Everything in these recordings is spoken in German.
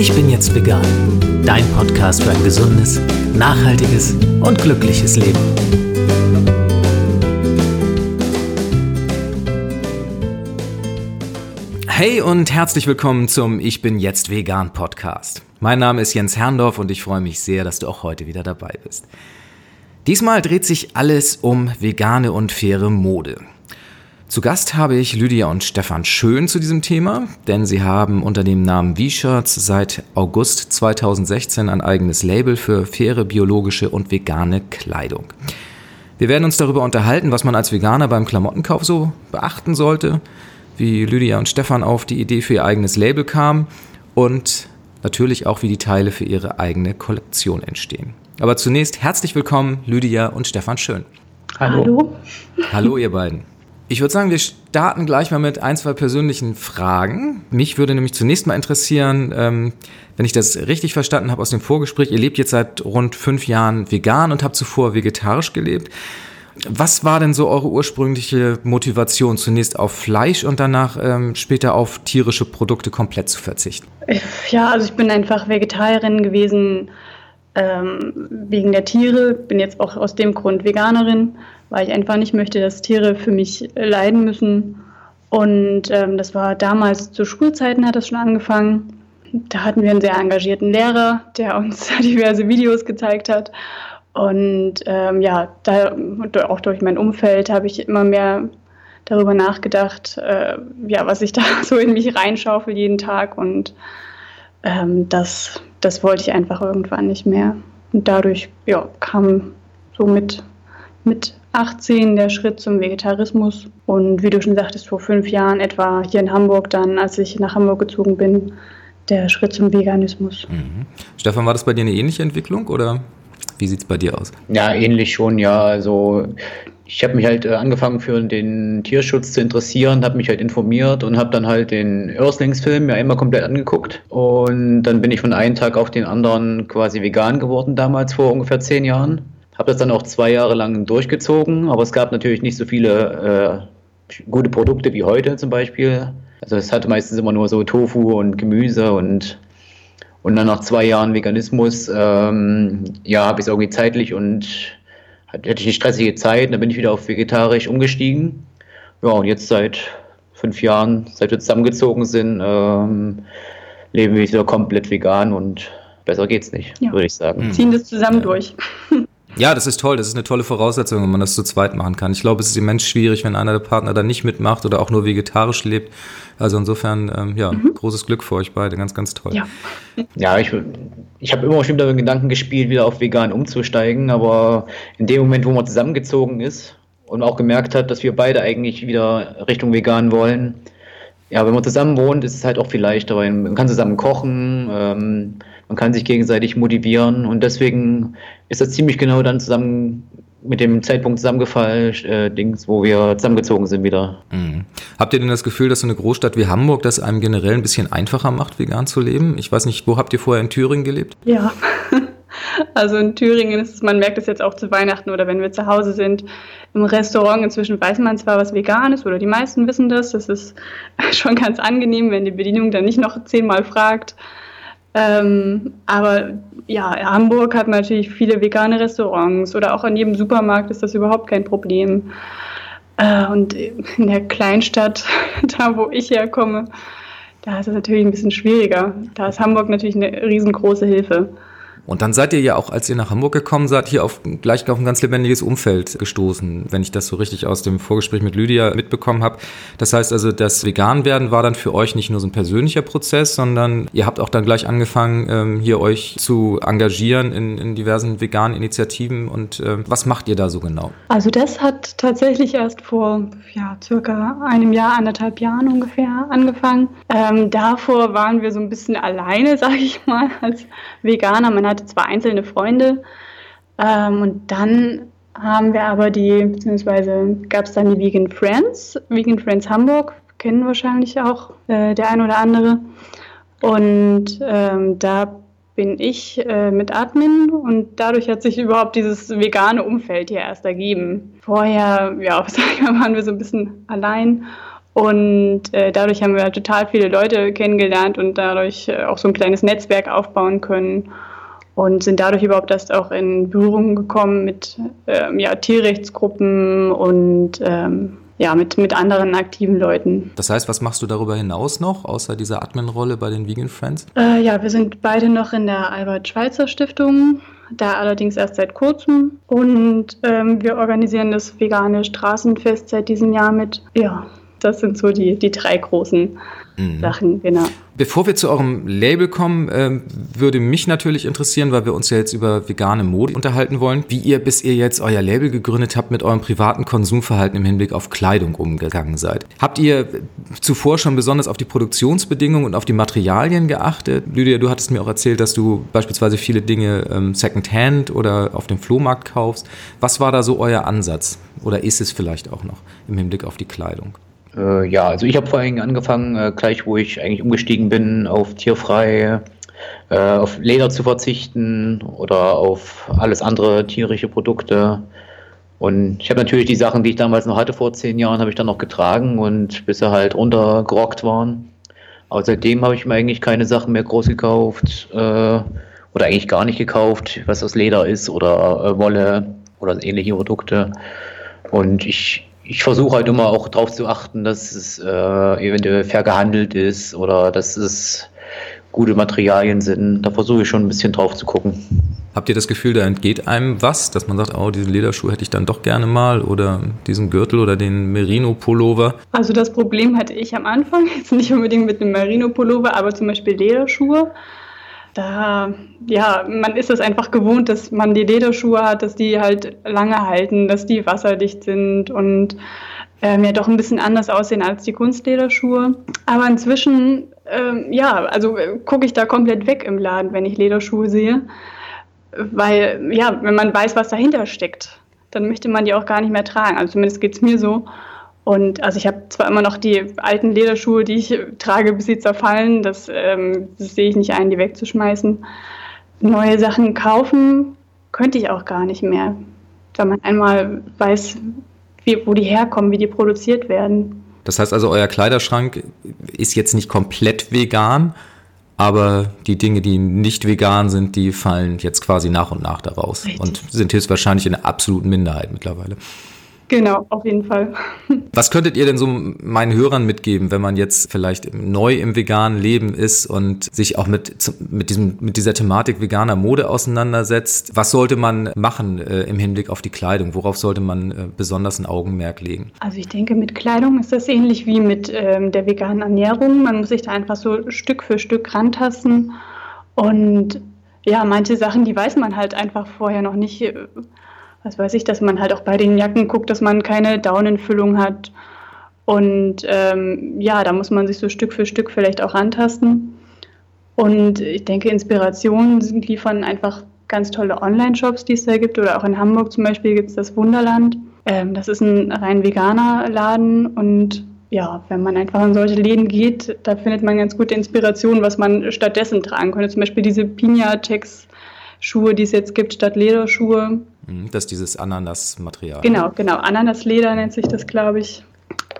Ich bin jetzt vegan. Dein Podcast für ein gesundes, nachhaltiges und glückliches Leben. Hey und herzlich willkommen zum Ich bin jetzt vegan Podcast. Mein Name ist Jens Herrndorf und ich freue mich sehr, dass du auch heute wieder dabei bist. Diesmal dreht sich alles um vegane und faire Mode. Zu Gast habe ich Lydia und Stefan Schön zu diesem Thema, denn sie haben unter dem Namen V-Shirts seit August 2016 ein eigenes Label für faire biologische und vegane Kleidung. Wir werden uns darüber unterhalten, was man als Veganer beim Klamottenkauf so beachten sollte, wie Lydia und Stefan auf die Idee für ihr eigenes Label kamen und natürlich auch, wie die Teile für ihre eigene Kollektion entstehen. Aber zunächst herzlich willkommen, Lydia und Stefan Schön. Hallo. Hallo, Hallo ihr beiden. Ich würde sagen, wir starten gleich mal mit ein, zwei persönlichen Fragen. Mich würde nämlich zunächst mal interessieren, ähm, wenn ich das richtig verstanden habe aus dem Vorgespräch, ihr lebt jetzt seit rund fünf Jahren vegan und habt zuvor vegetarisch gelebt. Was war denn so eure ursprüngliche Motivation, zunächst auf Fleisch und danach ähm, später auf tierische Produkte komplett zu verzichten? Ja, also ich bin einfach Vegetarierin gewesen ähm, wegen der Tiere, bin jetzt auch aus dem Grund Veganerin weil ich einfach nicht möchte, dass Tiere für mich leiden müssen. Und ähm, das war damals zu Schulzeiten hat das schon angefangen. Da hatten wir einen sehr engagierten Lehrer, der uns diverse Videos gezeigt hat. Und ähm, ja, da, auch durch mein Umfeld habe ich immer mehr darüber nachgedacht, äh, ja, was ich da so in mich reinschaufel jeden Tag. Und ähm, das, das wollte ich einfach irgendwann nicht mehr. Und dadurch ja, kam so mit, mit 18 der Schritt zum Vegetarismus und wie du schon sagtest, vor fünf Jahren etwa hier in Hamburg dann, als ich nach Hamburg gezogen bin, der Schritt zum Veganismus. Mhm. Stefan, war das bei dir eine ähnliche Entwicklung oder wie sieht es bei dir aus? Ja, ähnlich schon, ja. Also ich habe mich halt äh, angefangen für den Tierschutz zu interessieren, habe mich halt informiert und habe dann halt den Earthlings-Film ja immer komplett angeguckt. Und dann bin ich von einem Tag auf den anderen quasi vegan geworden damals vor ungefähr zehn Jahren. Habe das dann auch zwei Jahre lang durchgezogen, aber es gab natürlich nicht so viele äh, gute Produkte wie heute zum Beispiel. Also es hatte meistens immer nur so Tofu und Gemüse und und dann nach zwei Jahren Veganismus, ähm, ja, habe ich es irgendwie zeitlich und hatte ich eine stressige Zeit. Dann bin ich wieder auf vegetarisch umgestiegen. Ja, und jetzt seit fünf Jahren, seit wir zusammengezogen sind, ähm, leben wir wieder komplett vegan und besser geht's nicht, ja. würde ich sagen. Ziehen das zusammen durch. Ja, das ist toll. Das ist eine tolle Voraussetzung, wenn man das zu zweit machen kann. Ich glaube, es ist immens schwierig, wenn einer der Partner da nicht mitmacht oder auch nur vegetarisch lebt. Also insofern, ähm, ja, mhm. großes Glück für euch beide. Ganz, ganz toll. Ja, ja ich, ich habe immer schon mit dem Gedanken gespielt, wieder auf vegan umzusteigen. Aber in dem Moment, wo man zusammengezogen ist und auch gemerkt hat, dass wir beide eigentlich wieder Richtung vegan wollen, ja, wenn man zusammen wohnt, ist es halt auch viel leichter, weil man kann zusammen kochen, ähm, man kann sich gegenseitig motivieren und deswegen ist das ziemlich genau dann zusammen mit dem Zeitpunkt zusammengefallen, äh, Dings, wo wir zusammengezogen sind wieder. Mhm. Habt ihr denn das Gefühl, dass so eine Großstadt wie Hamburg das einem generell ein bisschen einfacher macht, vegan zu leben? Ich weiß nicht, wo habt ihr vorher in Thüringen gelebt? Ja. Also in Thüringen ist es, man merkt es jetzt auch zu Weihnachten oder wenn wir zu Hause sind, im Restaurant inzwischen weiß man zwar, was vegan ist oder die meisten wissen das. Das ist schon ganz angenehm, wenn die Bedienung dann nicht noch zehnmal fragt. Ähm, aber ja, Hamburg hat natürlich viele vegane Restaurants oder auch an jedem Supermarkt ist das überhaupt kein Problem. Äh, und in der Kleinstadt, da wo ich herkomme, da ist es natürlich ein bisschen schwieriger. Da ist Hamburg natürlich eine riesengroße Hilfe. Und dann seid ihr ja auch, als ihr nach Hamburg gekommen seid, hier auf, gleich auf ein ganz lebendiges Umfeld gestoßen, wenn ich das so richtig aus dem Vorgespräch mit Lydia mitbekommen habe. Das heißt also, das Veganwerden war dann für euch nicht nur so ein persönlicher Prozess, sondern ihr habt auch dann gleich angefangen, ähm, hier euch zu engagieren in, in diversen veganen Initiativen. Und äh, was macht ihr da so genau? Also das hat tatsächlich erst vor ja, circa einem Jahr, anderthalb Jahren ungefähr angefangen. Ähm, davor waren wir so ein bisschen alleine, sage ich mal, als Veganer. Man hatte zwar einzelne Freunde ähm, und dann haben wir aber die, beziehungsweise gab es dann die Vegan Friends, Vegan Friends Hamburg, kennen wahrscheinlich auch äh, der ein oder andere. Und ähm, da bin ich äh, mit Admin und dadurch hat sich überhaupt dieses vegane Umfeld hier erst ergeben. Vorher, ja, waren wir so ein bisschen allein Und äh, dadurch haben wir total viele Leute kennengelernt und dadurch äh, auch so ein kleines Netzwerk aufbauen können und sind dadurch überhaupt erst auch in Berührung gekommen mit ähm, ja, Tierrechtsgruppen und ähm, ja, mit, mit anderen aktiven Leuten. Das heißt, was machst du darüber hinaus noch, außer dieser Admin-Rolle bei den Vegan Friends? Äh, ja, wir sind beide noch in der Albert-Schweitzer-Stiftung, da allerdings erst seit kurzem. Und ähm, wir organisieren das vegane Straßenfest seit diesem Jahr mit. Ja, das sind so die, die drei großen mhm. Sachen, genau. Bevor wir zu eurem Label kommen, äh, würde mich natürlich interessieren, weil wir uns ja jetzt über vegane Mode unterhalten wollen, wie ihr, bis ihr jetzt euer Label gegründet habt, mit eurem privaten Konsumverhalten im Hinblick auf Kleidung umgegangen seid. Habt ihr zuvor schon besonders auf die Produktionsbedingungen und auf die Materialien geachtet? Lydia, du hattest mir auch erzählt, dass du beispielsweise viele Dinge ähm, Secondhand oder auf dem Flohmarkt kaufst. Was war da so euer Ansatz? Oder ist es vielleicht auch noch im Hinblick auf die Kleidung? Äh, ja, also ich habe vor allem angefangen, äh, gleich wo ich eigentlich umgestiegen bin, auf tierfrei, äh, auf Leder zu verzichten oder auf alles andere tierische Produkte. Und ich habe natürlich die Sachen, die ich damals noch hatte vor zehn Jahren, habe ich dann noch getragen und bis sie halt runtergerockt waren. Aber seitdem habe ich mir eigentlich keine Sachen mehr groß gekauft äh, oder eigentlich gar nicht gekauft, was aus Leder ist oder äh, Wolle oder ähnliche Produkte. Und ich ich versuche halt immer auch darauf zu achten, dass es äh, eventuell fair gehandelt ist oder dass es gute Materialien sind. Da versuche ich schon ein bisschen drauf zu gucken. Habt ihr das Gefühl, da entgeht einem was, dass man sagt, oh, diesen Lederschuh hätte ich dann doch gerne mal oder diesen Gürtel oder den Merino-Pullover? Also das Problem hatte ich am Anfang, jetzt nicht unbedingt mit dem Merino-Pullover, aber zum Beispiel Lederschuhe da, ja, man ist es einfach gewohnt, dass man die Lederschuhe hat, dass die halt lange halten, dass die wasserdicht sind und ähm, ja doch ein bisschen anders aussehen als die Kunstlederschuhe. Aber inzwischen, ähm, ja, also äh, gucke ich da komplett weg im Laden, wenn ich Lederschuhe sehe, weil, ja, wenn man weiß, was dahinter steckt, dann möchte man die auch gar nicht mehr tragen. Also zumindest geht es mir so. Und also ich habe zwar immer noch die alten Lederschuhe, die ich trage, bis sie zerfallen. Das, ähm, das sehe ich nicht ein, die wegzuschmeißen. Neue Sachen kaufen könnte ich auch gar nicht mehr, wenn man einmal weiß, wie, wo die herkommen, wie die produziert werden. Das heißt also, euer Kleiderschrank ist jetzt nicht komplett vegan, aber die Dinge, die nicht vegan sind, die fallen jetzt quasi nach und nach daraus Richtig. und sind höchstwahrscheinlich in der absoluten Minderheit mittlerweile. Genau, auf jeden Fall. Was könntet ihr denn so meinen Hörern mitgeben, wenn man jetzt vielleicht neu im veganen Leben ist und sich auch mit, mit, diesem, mit dieser Thematik veganer Mode auseinandersetzt? Was sollte man machen äh, im Hinblick auf die Kleidung? Worauf sollte man äh, besonders ein Augenmerk legen? Also ich denke, mit Kleidung ist das ähnlich wie mit ähm, der veganen Ernährung. Man muss sich da einfach so Stück für Stück rantasten und ja, manche Sachen, die weiß man halt einfach vorher noch nicht äh, was weiß ich, dass man halt auch bei den Jacken guckt, dass man keine Daunenfüllung hat. Und ähm, ja, da muss man sich so Stück für Stück vielleicht auch rantasten. Und ich denke, Inspirationen liefern einfach ganz tolle Online-Shops, die es da gibt. Oder auch in Hamburg zum Beispiel gibt es das Wunderland. Ähm, das ist ein rein veganer Laden. Und ja, wenn man einfach in solche Läden geht, da findet man ganz gute Inspirationen, was man stattdessen tragen könnte. Zum Beispiel diese Pina-Tex Schuhe, die es jetzt gibt, statt Lederschuhe. Mhm, das ist dieses Ananas-Material. Genau, genau. Ananasleder nennt sich das, glaube ich.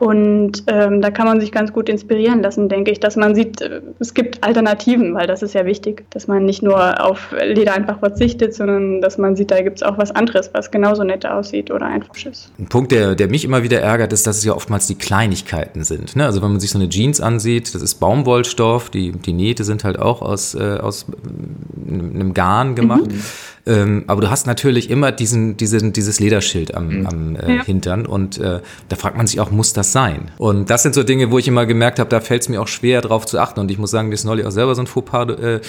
Und ähm, da kann man sich ganz gut inspirieren lassen, denke ich, dass man sieht, äh, es gibt Alternativen, weil das ist ja wichtig, dass man nicht nur auf Leder einfach verzichtet, sondern dass man sieht, da gibt es auch was anderes, was genauso nett aussieht oder einfach ist. Ein Punkt, der, der mich immer wieder ärgert, ist, dass es ja oftmals die Kleinigkeiten sind. Ne? Also wenn man sich so eine Jeans ansieht, das ist Baumwollstoff, die, die Nähte sind halt auch aus, äh, aus einem Garn gemacht. Mhm. Ähm, aber du hast natürlich immer diesen, diesen, dieses Lederschild am, mhm. am äh, ja. Hintern und äh, da fragt man sich auch, muss das sein? Und das sind so Dinge, wo ich immer gemerkt habe, da fällt es mir auch schwer drauf zu achten und ich muss sagen, mir ist neulich auch selber so ein Fauxpas äh,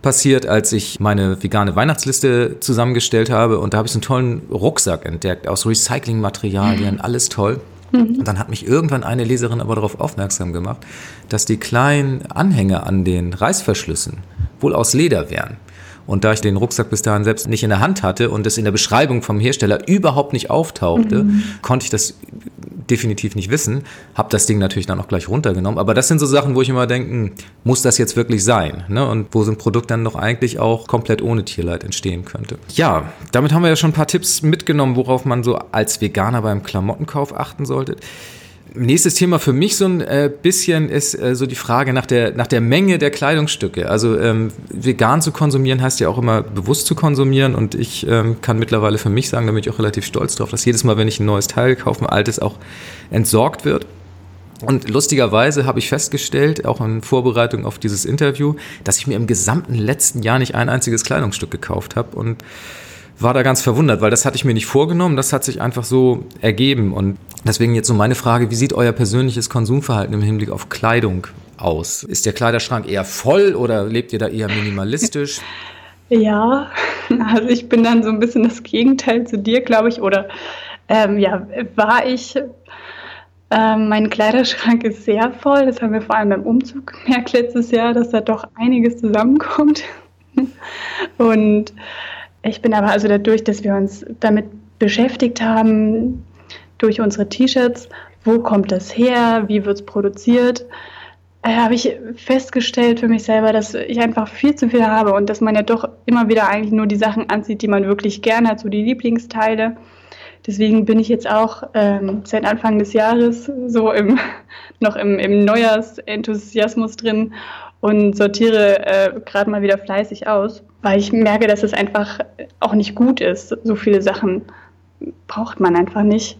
passiert, als ich meine vegane Weihnachtsliste zusammengestellt habe und da habe ich so einen tollen Rucksack entdeckt aus Recyclingmaterialien, mhm. alles toll. Mhm. Und dann hat mich irgendwann eine Leserin aber darauf aufmerksam gemacht, dass die kleinen Anhänger an den Reißverschlüssen wohl aus Leder wären. Und da ich den Rucksack bis dahin selbst nicht in der Hand hatte und es in der Beschreibung vom Hersteller überhaupt nicht auftauchte, mhm. konnte ich das definitiv nicht wissen. Habe das Ding natürlich dann auch gleich runtergenommen. Aber das sind so Sachen, wo ich immer denke, hm, muss das jetzt wirklich sein? Ne? Und wo so ein Produkt dann doch eigentlich auch komplett ohne Tierleid entstehen könnte. Ja, damit haben wir ja schon ein paar Tipps mitgenommen, worauf man so als Veganer beim Klamottenkauf achten sollte. Nächstes Thema für mich so ein äh, bisschen ist äh, so die Frage nach der, nach der Menge der Kleidungsstücke. Also ähm, vegan zu konsumieren heißt ja auch immer bewusst zu konsumieren und ich ähm, kann mittlerweile für mich sagen, da bin ich auch relativ stolz drauf, dass jedes Mal, wenn ich ein neues Teil kaufe, ein altes auch entsorgt wird. Und lustigerweise habe ich festgestellt, auch in Vorbereitung auf dieses Interview, dass ich mir im gesamten letzten Jahr nicht ein einziges Kleidungsstück gekauft habe und war da ganz verwundert, weil das hatte ich mir nicht vorgenommen, das hat sich einfach so ergeben. Und deswegen jetzt so meine Frage, wie sieht euer persönliches Konsumverhalten im Hinblick auf Kleidung aus? Ist der Kleiderschrank eher voll oder lebt ihr da eher minimalistisch? Ja, also ich bin dann so ein bisschen das Gegenteil zu dir, glaube ich. Oder ähm, ja, war ich. Ähm, mein Kleiderschrank ist sehr voll. Das haben wir vor allem beim Umzug gemerkt letztes Jahr, dass da doch einiges zusammenkommt. Und ich bin aber also dadurch, dass wir uns damit beschäftigt haben, durch unsere T-Shirts, wo kommt das her, wie wird es produziert, äh, habe ich festgestellt für mich selber, dass ich einfach viel zu viel habe und dass man ja doch immer wieder eigentlich nur die Sachen anzieht, die man wirklich gerne hat, so die Lieblingsteile. Deswegen bin ich jetzt auch ähm, seit Anfang des Jahres so im, noch im, im Neujahrsenthusiasmus drin und sortiere äh, gerade mal wieder fleißig aus, weil ich merke, dass es einfach auch nicht gut ist. So viele Sachen braucht man einfach nicht.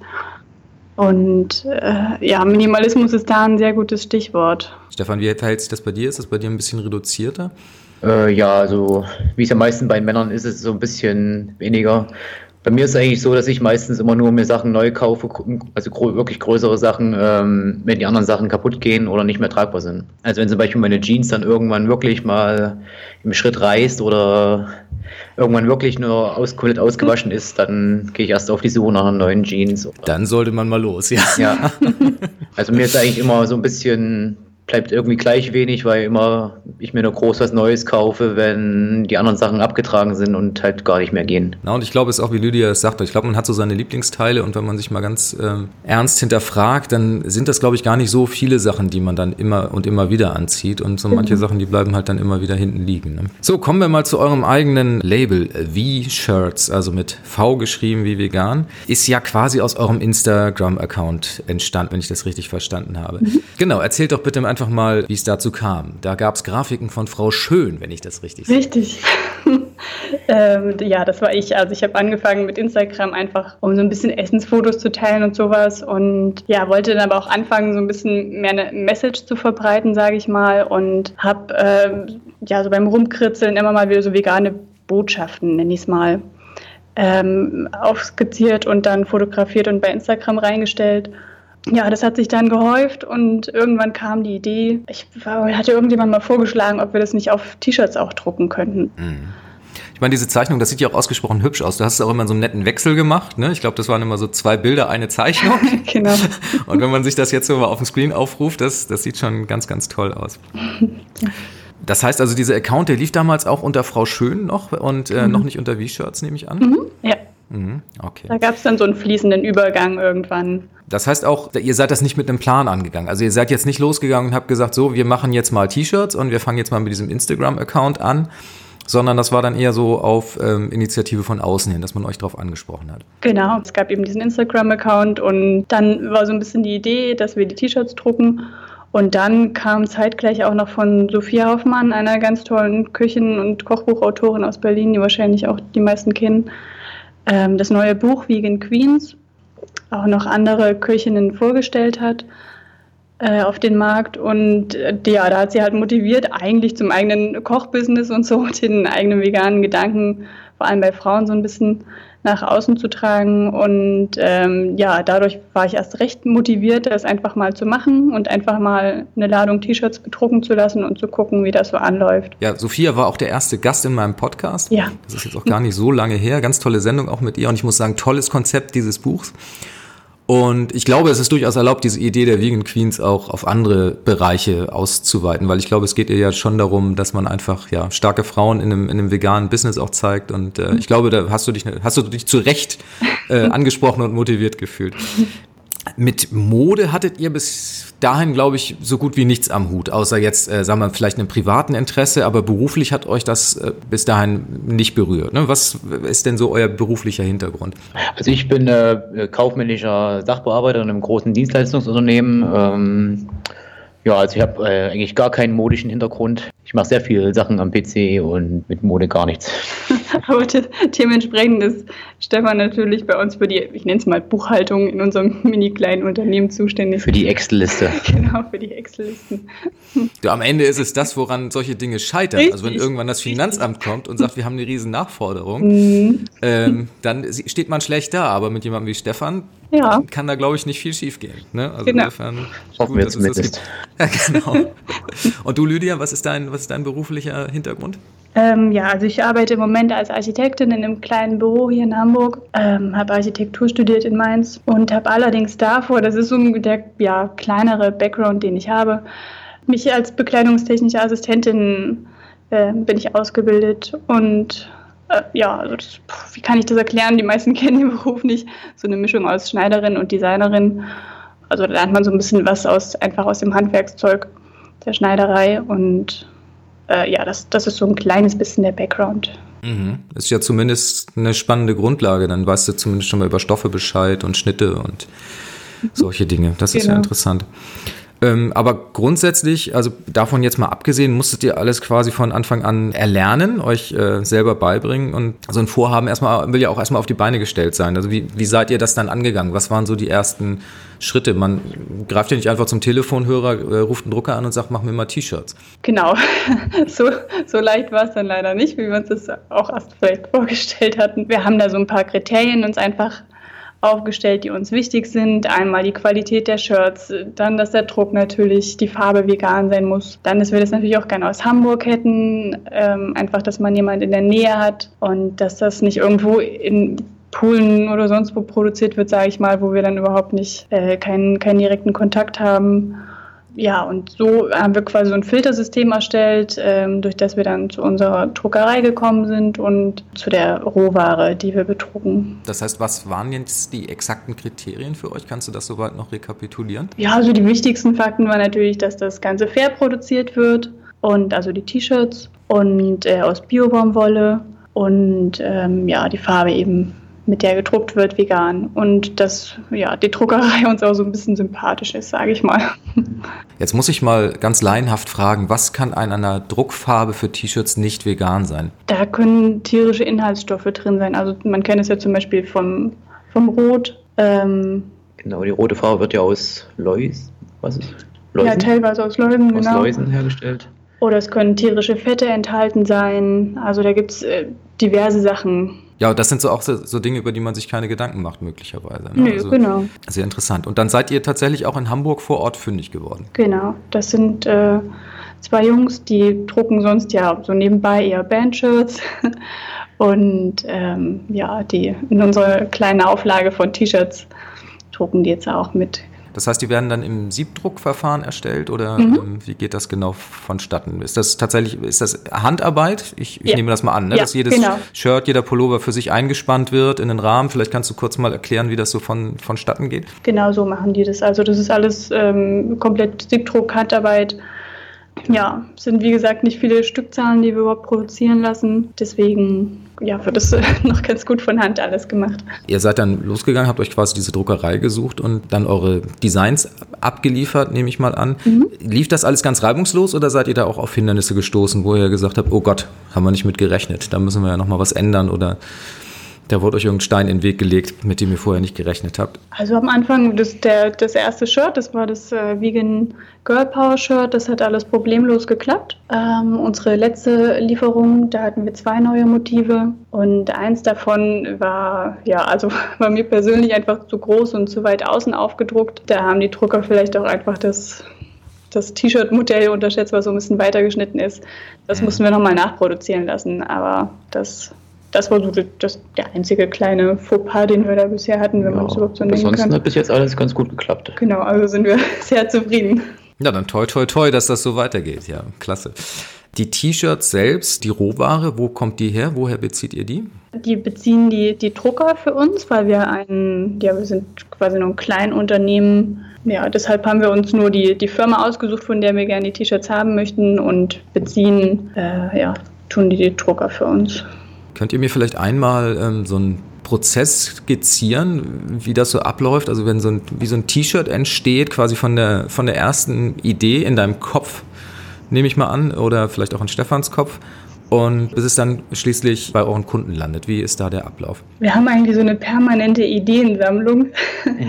Und äh, ja, Minimalismus ist da ein sehr gutes Stichwort. Stefan, wie verhält sich das bei dir? Ist das bei dir ein bisschen reduzierter? Äh, ja, also wie es ja meistens bei Männern ist, ist es so ein bisschen weniger. Bei mir ist es eigentlich so, dass ich meistens immer nur mir Sachen neu kaufe, also wirklich größere Sachen, ähm, wenn die anderen Sachen kaputt gehen oder nicht mehr tragbar sind. Also wenn zum Beispiel meine Jeans dann irgendwann wirklich mal im Schritt reißt oder irgendwann wirklich nur aus, komplett ausgewaschen ist, dann gehe ich erst auf die Suche nach neuen Jeans. Dann sollte man mal los, ja. Ja. Also mir ist eigentlich immer so ein bisschen bleibt irgendwie gleich wenig, weil immer ich mir nur groß was Neues kaufe, wenn die anderen Sachen abgetragen sind und halt gar nicht mehr gehen. Na, und ich glaube, es ist auch, wie Lydia es sagt, ich glaube, man hat so seine Lieblingsteile und wenn man sich mal ganz äh, ernst hinterfragt, dann sind das, glaube ich, gar nicht so viele Sachen, die man dann immer und immer wieder anzieht und so manche mhm. Sachen, die bleiben halt dann immer wieder hinten liegen. Ne? So, kommen wir mal zu eurem eigenen Label, V-Shirts, also mit V geschrieben wie vegan, ist ja quasi aus eurem Instagram-Account entstanden, wenn ich das richtig verstanden habe. Mhm. Genau, erzählt doch bitte einfach mal, wie es dazu kam. Da gab es Grafiken von Frau Schön, wenn ich das richtig sehe. Richtig. ähm, ja, das war ich. Also ich habe angefangen mit Instagram einfach, um so ein bisschen Essensfotos zu teilen und sowas. Und ja, wollte dann aber auch anfangen, so ein bisschen mehr eine Message zu verbreiten, sage ich mal. Und habe ähm, ja so beim Rumkritzeln immer mal wieder so vegane Botschaften, nenne ich es mal, ähm, aufskizziert und dann fotografiert und bei Instagram reingestellt ja, das hat sich dann gehäuft und irgendwann kam die Idee, ich hatte irgendjemand mal vorgeschlagen, ob wir das nicht auf T-Shirts auch drucken könnten. Mhm. Ich meine, diese Zeichnung, das sieht ja auch ausgesprochen hübsch aus. Du hast es auch immer in so einen netten Wechsel gemacht. Ne? Ich glaube, das waren immer so zwei Bilder, eine Zeichnung. genau. Und wenn man sich das jetzt so mal auf dem Screen aufruft, das, das sieht schon ganz, ganz toll aus. Das heißt also, dieser Account, der lief damals auch unter Frau Schön noch und äh, mhm. noch nicht unter V-Shirts, nehme ich an. Mhm. Ja. Mhm. Okay. Da gab es dann so einen fließenden Übergang irgendwann. Das heißt auch, ihr seid das nicht mit einem Plan angegangen. Also ihr seid jetzt nicht losgegangen und habt gesagt, so, wir machen jetzt mal T-Shirts und wir fangen jetzt mal mit diesem Instagram-Account an, sondern das war dann eher so auf ähm, Initiative von außen hin, dass man euch darauf angesprochen hat. Genau, es gab eben diesen Instagram-Account und dann war so ein bisschen die Idee, dass wir die T-Shirts drucken. Und dann kam zeitgleich auch noch von Sophia Hoffmann, einer ganz tollen Küchen- und Kochbuchautorin aus Berlin, die wahrscheinlich auch die meisten kennen, ähm, das neue Buch Vegan Queens auch noch andere Köchinnen vorgestellt hat äh, auf den Markt. Und äh, ja, da hat sie halt motiviert, eigentlich zum eigenen Kochbusiness und so, den eigenen veganen Gedanken, vor allem bei Frauen, so ein bisschen nach außen zu tragen. Und ähm, ja, dadurch war ich erst recht motiviert, das einfach mal zu machen und einfach mal eine Ladung T-Shirts bedrucken zu lassen und zu gucken, wie das so anläuft. Ja, Sophia war auch der erste Gast in meinem Podcast. Ja. Das ist jetzt auch gar nicht so lange her. Ganz tolle Sendung auch mit ihr. Und ich muss sagen, tolles Konzept dieses Buchs. Und ich glaube, es ist durchaus erlaubt, diese Idee der Vegan Queens auch auf andere Bereiche auszuweiten, weil ich glaube, es geht ihr ja schon darum, dass man einfach ja starke Frauen in einem, in einem veganen Business auch zeigt. Und äh, ich glaube, da hast du dich, hast du dich zu Recht äh, angesprochen und motiviert gefühlt. Mit Mode hattet ihr bis dahin, glaube ich, so gut wie nichts am Hut, außer jetzt, äh, sagen wir, vielleicht einem privaten Interesse, aber beruflich hat euch das äh, bis dahin nicht berührt. Ne? Was ist denn so euer beruflicher Hintergrund? Also ich bin äh, kaufmännischer Sachbearbeiter in einem großen Dienstleistungsunternehmen. Ähm, ja, also ich habe äh, eigentlich gar keinen modischen Hintergrund. Ich mache sehr viele Sachen am PC und mit Mode gar nichts. Aber dementsprechend ist Stefan natürlich bei uns für die, ich nenne es mal Buchhaltung in unserem mini kleinen Unternehmen zuständig. Für die Excel-Liste. genau, für die Excel-Listen. Ja, am Ende ist es das, woran solche Dinge scheitern. Richtig. Also wenn irgendwann das Finanzamt kommt und sagt, wir haben eine riesen Nachforderung, mhm. ähm, dann steht man schlecht da. Aber mit jemandem wie Stefan ja. kann da, glaube ich, nicht viel schief gehen. Ne? Also genau. insofern Hoffen gut, wir zumindest. Ja, genau. Und du, Lydia, was ist dein, was ist dein beruflicher Hintergrund? Ähm, ja, also ich arbeite im Moment als Architektin in einem kleinen Büro hier in Hamburg, ähm, habe Architektur studiert in Mainz und habe allerdings davor, das ist so der ja, kleinere Background, den ich habe, mich als bekleidungstechnische Assistentin äh, bin ich ausgebildet und äh, ja, also das, wie kann ich das erklären? Die meisten kennen den Beruf nicht. So eine Mischung aus Schneiderin und Designerin. Also da lernt man so ein bisschen was aus, einfach aus dem Handwerkszeug der Schneiderei und äh, ja, das, das ist so ein kleines bisschen der Background. Mhm. Ist ja zumindest eine spannende Grundlage. Dann weißt du zumindest schon mal über Stoffe Bescheid und Schnitte und solche Dinge. Das genau. ist ja genau. interessant. Ähm, aber grundsätzlich, also davon jetzt mal abgesehen, musstet ihr alles quasi von Anfang an erlernen, euch äh, selber beibringen und so ein Vorhaben erstmal will ja auch erstmal auf die Beine gestellt sein. Also wie, wie seid ihr das dann angegangen? Was waren so die ersten Schritte? Man greift ja nicht einfach zum Telefonhörer, äh, ruft einen Drucker an und sagt, mach mir mal T-Shirts. Genau, so, so leicht war es dann leider nicht, wie wir uns das auch erst vielleicht vorgestellt hatten. Wir haben da so ein paar Kriterien uns einfach aufgestellt, die uns wichtig sind. Einmal die Qualität der Shirts, dann, dass der Druck natürlich, die Farbe vegan sein muss. Dann, dass wir das natürlich auch gerne aus Hamburg hätten, ähm, einfach, dass man jemand in der Nähe hat und dass das nicht irgendwo in Polen oder sonst wo produziert wird, sage ich mal, wo wir dann überhaupt nicht äh, keinen, keinen direkten Kontakt haben ja, und so haben wir quasi so ein Filtersystem erstellt, ähm, durch das wir dann zu unserer Druckerei gekommen sind und zu der Rohware, die wir bedrucken. Das heißt, was waren jetzt die exakten Kriterien für euch? Kannst du das soweit noch rekapitulieren? Ja, also die wichtigsten Fakten waren natürlich, dass das Ganze fair produziert wird und also die T-Shirts und äh, aus Biobaumwolle und ähm, ja, die Farbe eben mit der gedruckt wird, vegan. Und dass ja, die Druckerei uns auch so ein bisschen sympathisch ist, sage ich mal. Jetzt muss ich mal ganz laienhaft fragen, was kann an einer Druckfarbe für T-Shirts nicht vegan sein? Da können tierische Inhaltsstoffe drin sein. Also man kennt es ja zum Beispiel vom, vom Rot. Ähm, genau, die rote Farbe wird ja aus Läus, was ist? Läusen? Ja, teilweise aus Läusen, aus genau. Läusen hergestellt. Oder es können tierische Fette enthalten sein. Also da gibt es äh, diverse Sachen. Ja, das sind so auch so, so, Dinge, über die man sich keine Gedanken macht, möglicherweise. Ne? Nö, also, genau. Sehr interessant. Und dann seid ihr tatsächlich auch in Hamburg vor Ort fündig geworden. Genau. Das sind äh, zwei Jungs, die drucken sonst ja so nebenbei eher Bandshirts. Und ähm, ja, die in unserer kleinen Auflage von T-Shirts drucken die jetzt auch mit das heißt, die werden dann im Siebdruckverfahren erstellt oder mhm. ähm, wie geht das genau vonstatten? Ist das tatsächlich, ist das Handarbeit? Ich, ich ja. nehme das mal an, ne? ja, dass jedes genau. Shirt, jeder Pullover für sich eingespannt wird in den Rahmen. Vielleicht kannst du kurz mal erklären, wie das so von, vonstatten geht? Genau so machen die das. Also das ist alles ähm, komplett Siebdruck, Handarbeit. Ja, sind wie gesagt nicht viele Stückzahlen, die wir überhaupt produzieren lassen. Deswegen ja, wird das noch ganz gut von Hand alles gemacht. Ihr seid dann losgegangen, habt euch quasi diese Druckerei gesucht und dann eure Designs abgeliefert, nehme ich mal an. Mhm. Lief das alles ganz reibungslos oder seid ihr da auch auf Hindernisse gestoßen, wo ihr gesagt habt, oh Gott, haben wir nicht mit gerechnet, da müssen wir ja nochmal was ändern oder da wurde euch irgendein Stein in den Weg gelegt, mit dem ihr vorher nicht gerechnet habt? Also am Anfang, das, der, das erste Shirt, das war das äh, Vegan Girl Power Shirt, das hat alles problemlos geklappt. Ähm, unsere letzte Lieferung, da hatten wir zwei neue Motive und eins davon war, ja, also war mir persönlich einfach zu groß und zu weit außen aufgedruckt. Da haben die Drucker vielleicht auch einfach das das T-Shirt-Modell unterschätzt, was so ein bisschen weitergeschnitten ist. Das mussten wir nochmal nachproduzieren lassen, aber das das war so das, der einzige kleine Fauxpas, den wir da bisher hatten, wenn ja, man es überhaupt so nennen kann. Ansonsten hat bis jetzt alles ganz gut geklappt. Genau, also sind wir sehr zufrieden. Ja, dann toi toi toi, dass das so weitergeht. Ja, klasse. Die T-Shirts selbst, die Rohware, wo kommt die her? Woher bezieht ihr die? Die beziehen die, die Drucker für uns, weil wir ein, ja, wir sind quasi nur ein Kleinunternehmen. Ja, deshalb haben wir uns nur die, die Firma ausgesucht, von der wir gerne die T-Shirts haben möchten und beziehen, äh, ja, tun die, die Drucker für uns. Könnt ihr mir vielleicht einmal ähm, so einen Prozess skizzieren, wie das so abläuft? Also wenn so ein, wie so ein T-Shirt entsteht, quasi von der, von der ersten Idee in deinem Kopf, nehme ich mal an, oder vielleicht auch in Stefans Kopf, und bis es dann schließlich bei euren Kunden landet. Wie ist da der Ablauf? Wir haben eigentlich so eine permanente Ideensammlung.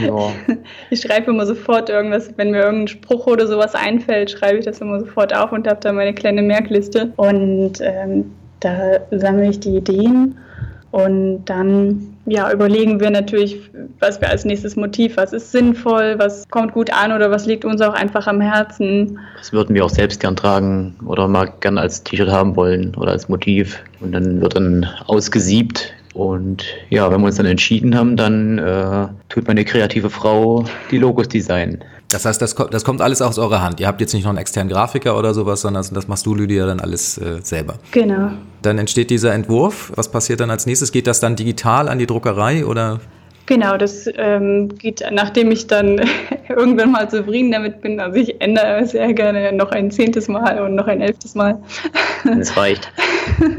Ja. Ich schreibe immer sofort irgendwas, wenn mir irgendein Spruch oder sowas einfällt, schreibe ich das immer sofort auf und habe da meine kleine Merkliste. Und ähm, da sammle ich die Ideen und dann ja, überlegen wir natürlich, was wir als nächstes Motiv, was ist sinnvoll, was kommt gut an oder was liegt uns auch einfach am Herzen. Das würden wir auch selbst gern tragen oder mal gern als T-Shirt haben wollen oder als Motiv. Und dann wird dann ausgesiebt. Und ja, wenn wir uns dann entschieden haben, dann äh, tut meine kreative Frau die Logos designen. Das heißt, das, das kommt alles aus eurer Hand. Ihr habt jetzt nicht noch einen externen Grafiker oder sowas, sondern das machst du, Lydia, dann alles äh, selber. Genau. Dann entsteht dieser Entwurf. Was passiert dann als nächstes? Geht das dann digital an die Druckerei oder? Genau, das ähm, geht, nachdem ich dann irgendwann mal zufrieden damit bin. Also ich ändere sehr gerne noch ein zehntes Mal und noch ein elftes Mal. Das reicht.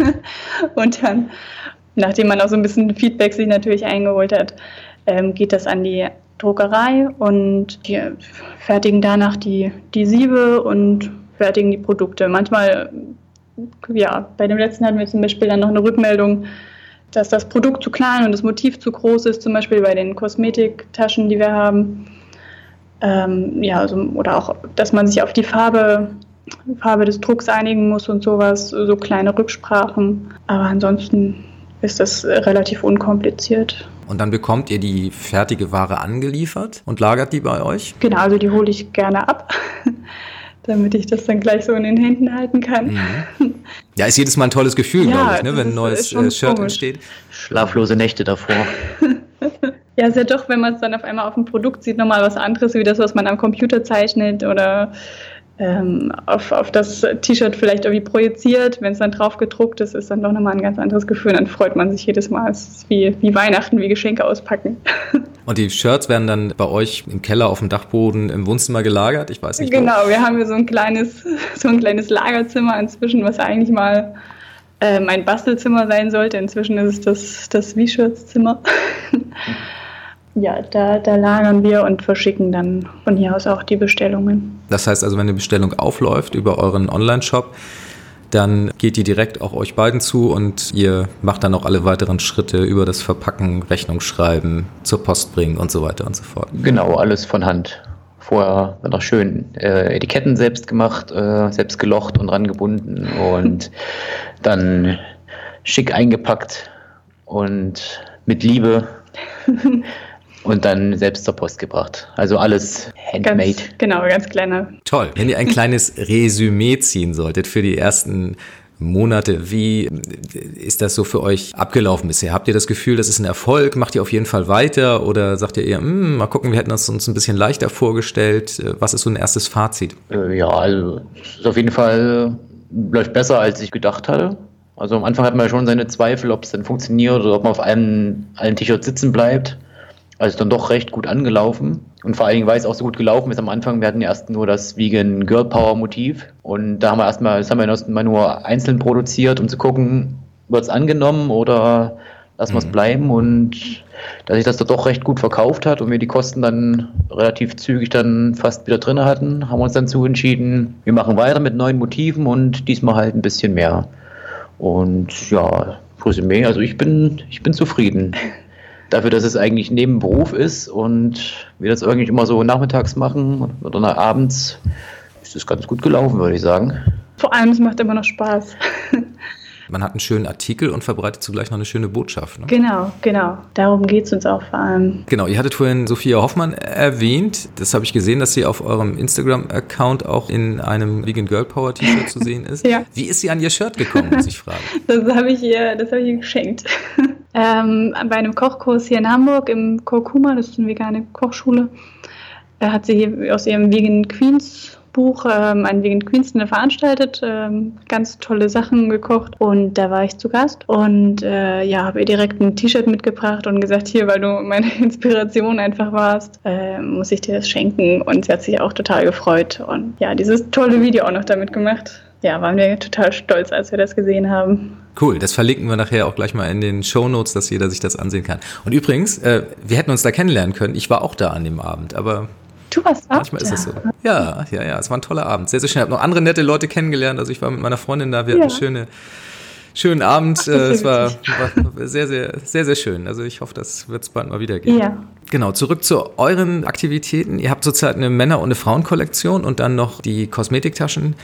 und dann, nachdem man auch so ein bisschen Feedback sich natürlich eingeholt hat, ähm, geht das an die Druckerei und die fertigen danach die, die Siebe und fertigen die Produkte. Manchmal, ja, bei dem letzten hatten wir zum Beispiel dann noch eine Rückmeldung, dass das Produkt zu klein und das Motiv zu groß ist, zum Beispiel bei den Kosmetiktaschen, die wir haben. Ähm, ja, also, oder auch, dass man sich auf die Farbe, Farbe des Drucks einigen muss und sowas, so kleine Rücksprachen. Aber ansonsten ist das relativ unkompliziert. Und dann bekommt ihr die fertige Ware angeliefert und lagert die bei euch? Genau, also die hole ich gerne ab, damit ich das dann gleich so in den Händen halten kann. Mhm. Ja, ist jedes Mal ein tolles Gefühl, ja, glaube ich, ne, wenn ein neues äh, Shirt komisch. entsteht. Schlaflose Nächte davor. ja, ist ja doch, wenn man es dann auf einmal auf dem Produkt sieht, nochmal was anderes, wie das, was man am Computer zeichnet oder ähm, auf, auf das T-Shirt vielleicht irgendwie projiziert. Wenn es dann drauf gedruckt ist, ist dann doch nochmal ein ganz anderes Gefühl. Dann freut man sich jedes Mal. Es ist wie, wie Weihnachten, wie Geschenke auspacken. Und die Shirts werden dann bei euch im Keller auf dem Dachboden im Wohnzimmer gelagert? Ich weiß nicht. Genau, wo. wir haben hier so ein kleines, so ein kleines Lagerzimmer inzwischen, was eigentlich mal äh, mein Bastelzimmer sein sollte. Inzwischen ist es das, das V-Shirts-Zimmer. Ja, da, da lagern wir und verschicken dann von hier aus auch die Bestellungen. Das heißt also, wenn eine Bestellung aufläuft über euren Online-Shop, dann geht die direkt auch euch beiden zu und ihr macht dann auch alle weiteren Schritte über das Verpacken, Rechnung schreiben, zur Post bringen und so weiter und so fort. Genau, alles von Hand. Vorher noch schön äh, Etiketten selbst gemacht, äh, selbst gelocht und rangebunden und dann schick eingepackt und mit Liebe und dann selbst zur Post gebracht. Also alles handmade. Ganz, genau, ganz kleiner. Toll. Wenn ihr ein kleines Resümee ziehen solltet für die ersten Monate, wie ist das so für euch abgelaufen bisher? Habt ihr das Gefühl, das ist ein Erfolg? Macht ihr auf jeden Fall weiter? Oder sagt ihr eher, hm, mal gucken, wir hätten das uns ein bisschen leichter vorgestellt? Was ist so ein erstes Fazit? Äh, ja, also es ist auf jeden Fall läuft besser, als ich gedacht hatte. Also am Anfang hat man schon seine Zweifel, ob es dann funktioniert oder ob man auf allen, allen T-Shirts sitzen bleibt. Also dann doch recht gut angelaufen. Und vor allen Dingen, weil es auch so gut gelaufen ist am Anfang, wir hatten erst nur das Vegan Girl Power Motiv. Und da haben wir erstmal, das haben wir erstmal nur einzeln produziert, um zu gucken, wird es angenommen oder lassen wir es mhm. bleiben. Und dass sich das doch recht gut verkauft hat und wir die Kosten dann relativ zügig dann fast wieder drin hatten, haben wir uns dann zu entschieden, wir machen weiter mit neuen Motiven und diesmal halt ein bisschen mehr. Und ja, Resümee, also ich bin, ich bin zufrieden dafür, dass es eigentlich neben Beruf ist und wir das irgendwie immer so nachmittags machen oder abends, ist es ganz gut gelaufen, würde ich sagen. Vor allem, es macht immer noch Spaß. Man hat einen schönen Artikel und verbreitet zugleich noch eine schöne Botschaft. Ne? Genau, genau. Darum geht es uns auch vor allem. Genau, ihr hattet vorhin Sophia Hoffmann erwähnt. Das habe ich gesehen, dass sie auf eurem Instagram-Account auch in einem Vegan Girl Power T-Shirt zu sehen ist. ja. Wie ist sie an ihr Shirt gekommen, muss ich fragen? das habe ich, ihr, ich ihr geschenkt. ähm, bei einem Kochkurs hier in Hamburg im Kurkuma, das ist eine vegane Kochschule, hat sie hier aus ihrem Vegan Queens Kochbuch ähm, an Vegan Queensland veranstaltet, ähm, ganz tolle Sachen gekocht und da war ich zu Gast und äh, ja, habe ihr direkt ein T-Shirt mitgebracht und gesagt, hier, weil du meine Inspiration einfach warst, äh, muss ich dir das schenken und sie hat sich auch total gefreut und ja, dieses tolle Video auch noch damit gemacht. Ja, waren wir total stolz, als wir das gesehen haben. Cool, das verlinken wir nachher auch gleich mal in den Show Notes, dass jeder sich das ansehen kann. Und übrigens, äh, wir hätten uns da kennenlernen können. Ich war auch da an dem Abend, aber Du warst auch Manchmal ist es so. Ja, ja, ja. Es war ein toller Abend. Sehr, sehr schön. Ich habe noch andere nette Leute kennengelernt. Also ich war mit meiner Freundin da. Wir hatten einen schöne, schönen Abend. Äh, es war, war, sehr, sehr, sehr, sehr schön. Also ich hoffe, das wird es bald mal wieder geben. Ja. Genau, zurück zu euren Aktivitäten. Ihr habt zurzeit eine Männer- und eine Frauenkollektion und dann noch die Kosmetiktaschen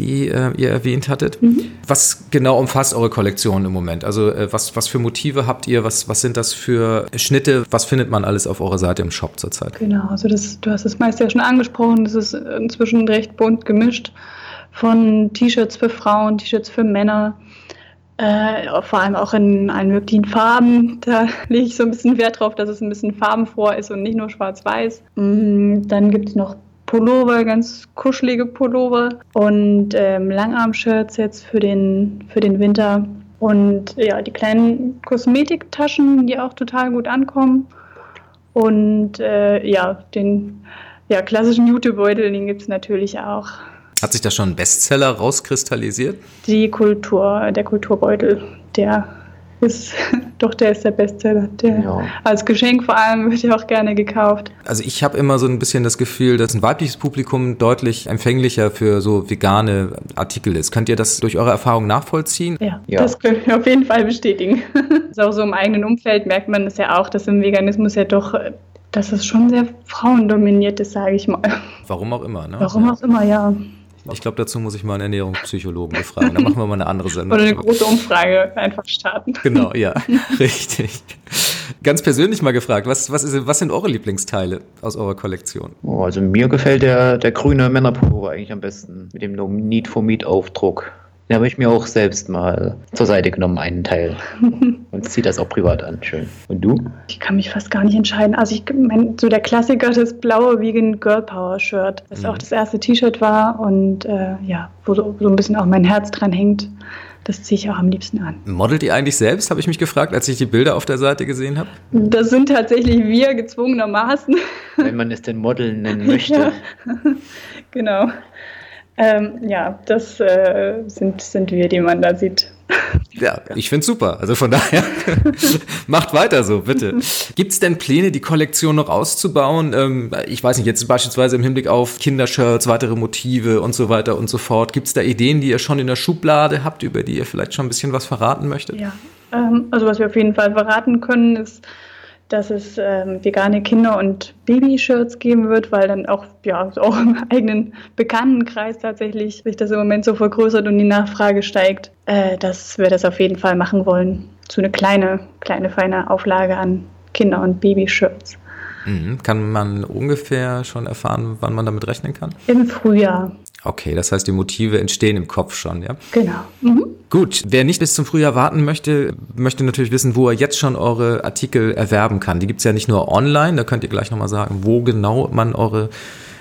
die äh, ihr erwähnt hattet. Mhm. Was genau umfasst eure Kollektion im Moment? Also äh, was, was für Motive habt ihr? Was, was sind das für Schnitte? Was findet man alles auf eurer Seite im Shop zurzeit? Genau, also das, du hast das meiste ja schon angesprochen. Das ist inzwischen recht bunt gemischt. Von T-Shirts für Frauen, T-Shirts für Männer. Äh, vor allem auch in allen möglichen Farben. Da lege ich so ein bisschen Wert drauf, dass es ein bisschen farbenfroh ist und nicht nur schwarz-weiß. Mm, dann gibt es noch Pullover, ganz kuschelige Pullover und ähm, Langarm-Shirts jetzt für den, für den Winter. Und ja, die kleinen Kosmetiktaschen, die auch total gut ankommen. Und äh, ja, den ja, klassischen Jutebeutel, den gibt es natürlich auch. Hat sich da schon ein Bestseller rauskristallisiert? Die Kultur, der Kulturbeutel, der ist, doch, der ist der Bestseller. Der ja. Als Geschenk vor allem wird ja auch gerne gekauft. Also ich habe immer so ein bisschen das Gefühl, dass ein weibliches Publikum deutlich empfänglicher für so vegane Artikel ist. Könnt ihr das durch eure Erfahrung nachvollziehen? Ja, ja. das können wir auf jeden Fall bestätigen. also auch so im eigenen Umfeld merkt man das ja auch, dass im Veganismus ja doch dass es schon sehr frauendominiert ist, sage ich mal. Warum auch immer, ne? Warum auch immer, ja. Ich glaube, dazu muss ich mal einen Ernährungspsychologen befragen. Dann machen wir mal eine andere Sendung. Oder eine große Umfrage einfach starten. Genau, ja, richtig. Ganz persönlich mal gefragt, was, was, ist, was sind eure Lieblingsteile aus eurer Kollektion? Oh, also mir gefällt der, der grüne Männerpullover eigentlich am besten mit dem No Need for Meat Aufdruck. Den habe ich mir auch selbst mal zur Seite genommen, einen Teil. Und ziehe das auch privat an. Schön. Und du? Ich kann mich fast gar nicht entscheiden. Also ich mein, so der Klassiker, das blaue Vegan Girl Power Shirt, das mhm. auch das erste T-Shirt war und äh, ja, wo so, so ein bisschen auch mein Herz dran hängt. Das ziehe ich auch am liebsten an. Modelt ihr eigentlich selbst, habe ich mich gefragt, als ich die Bilder auf der Seite gesehen habe? Das sind tatsächlich wir gezwungenermaßen. Wenn man es denn Model nennen möchte. Ja. genau. Ähm, ja, das äh, sind, sind wir, die man da sieht. Ja, ich finde es super. Also von daher, macht weiter so, bitte. Gibt es denn Pläne, die Kollektion noch auszubauen? Ähm, ich weiß nicht, jetzt beispielsweise im Hinblick auf Kindershirts, weitere Motive und so weiter und so fort. Gibt es da Ideen, die ihr schon in der Schublade habt, über die ihr vielleicht schon ein bisschen was verraten möchtet? Ja, ähm, also was wir auf jeden Fall verraten können, ist, dass es ähm, vegane Kinder- und Baby-Shirts geben wird, weil dann auch, ja, auch im eigenen Bekanntenkreis tatsächlich sich das im Moment so vergrößert und die Nachfrage steigt, äh, dass wir das auf jeden Fall machen wollen. So eine kleine, kleine, feine Auflage an Kinder- und Baby-Shirts. Mhm. Kann man ungefähr schon erfahren, wann man damit rechnen kann? Im Frühjahr. Okay, das heißt, die Motive entstehen im Kopf schon, ja? Genau. Mhm. Gut, wer nicht bis zum Frühjahr warten möchte, möchte natürlich wissen, wo er jetzt schon eure Artikel erwerben kann. Die gibt's ja nicht nur online, da könnt ihr gleich nochmal sagen, wo genau man eure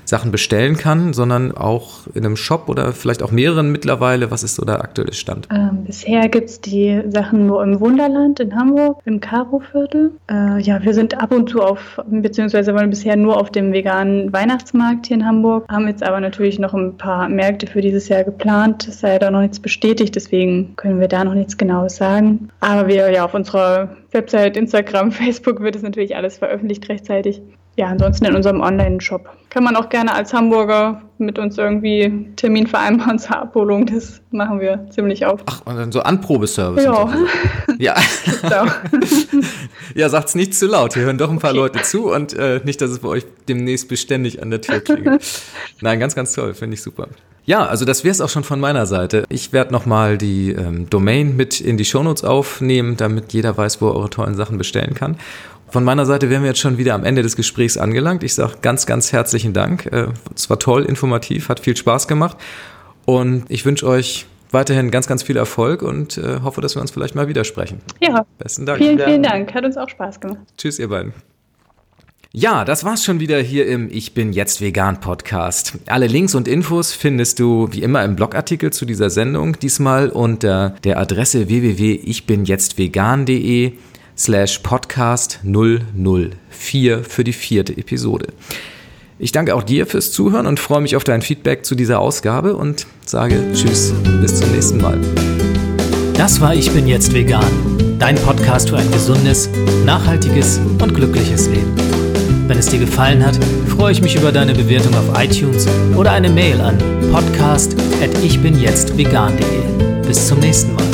Sachen bestellen kann, sondern auch in einem Shop oder vielleicht auch mehreren mittlerweile? Was ist so der aktuelle Stand? Ähm, bisher gibt es die Sachen nur im Wunderland in Hamburg, im Karo-Viertel. Äh, ja, wir sind ab und zu auf, beziehungsweise waren bisher nur auf dem veganen Weihnachtsmarkt hier in Hamburg, haben jetzt aber natürlich noch ein paar Märkte für dieses Jahr geplant. Es sei da noch nichts bestätigt, deswegen können wir da noch nichts Genaues sagen. Aber wir ja auf unserer Website, Instagram, Facebook wird es natürlich alles veröffentlicht rechtzeitig ja, ansonsten in unserem Online-Shop. Kann man auch gerne als Hamburger mit uns irgendwie Termin vereinbaren zur Abholung. Das machen wir ziemlich oft. Ach, und dann so Anprobeservice. Ja. Ja. ja, sagt's nicht zu laut. Hier hören doch ein paar okay. Leute zu und äh, nicht, dass es bei euch demnächst beständig an der Tür klingelt. Nein, ganz, ganz toll. Finde ich super. Ja, also das wäre es auch schon von meiner Seite. Ich werde nochmal die ähm, Domain mit in die Shownotes aufnehmen, damit jeder weiß, wo er eure tollen Sachen bestellen kann. Von meiner Seite wären wir jetzt schon wieder am Ende des Gesprächs angelangt. Ich sage ganz, ganz herzlichen Dank. Äh, es war toll, informativ, hat viel Spaß gemacht. Und ich wünsche euch weiterhin ganz, ganz viel Erfolg und äh, hoffe, dass wir uns vielleicht mal wieder sprechen. Ja. Besten Dank. Vielen, vielen Dank. Hat uns auch Spaß gemacht. Tschüss, ihr beiden. Ja, das war's schon wieder hier im Ich bin jetzt vegan Podcast. Alle Links und Infos findest du wie immer im Blogartikel zu dieser Sendung, diesmal unter der Adresse www.ichbinjetztvegan.de slash podcast 004 für die vierte Episode. Ich danke auch dir fürs Zuhören und freue mich auf dein Feedback zu dieser Ausgabe und sage Tschüss, bis zum nächsten Mal. Das war Ich bin jetzt vegan, dein Podcast für ein gesundes, nachhaltiges und glückliches Leben. Wenn es dir gefallen hat, freue ich mich über deine Bewertung auf iTunes oder eine Mail an podcast@ichbinjetztvegan.de. Bis zum nächsten Mal.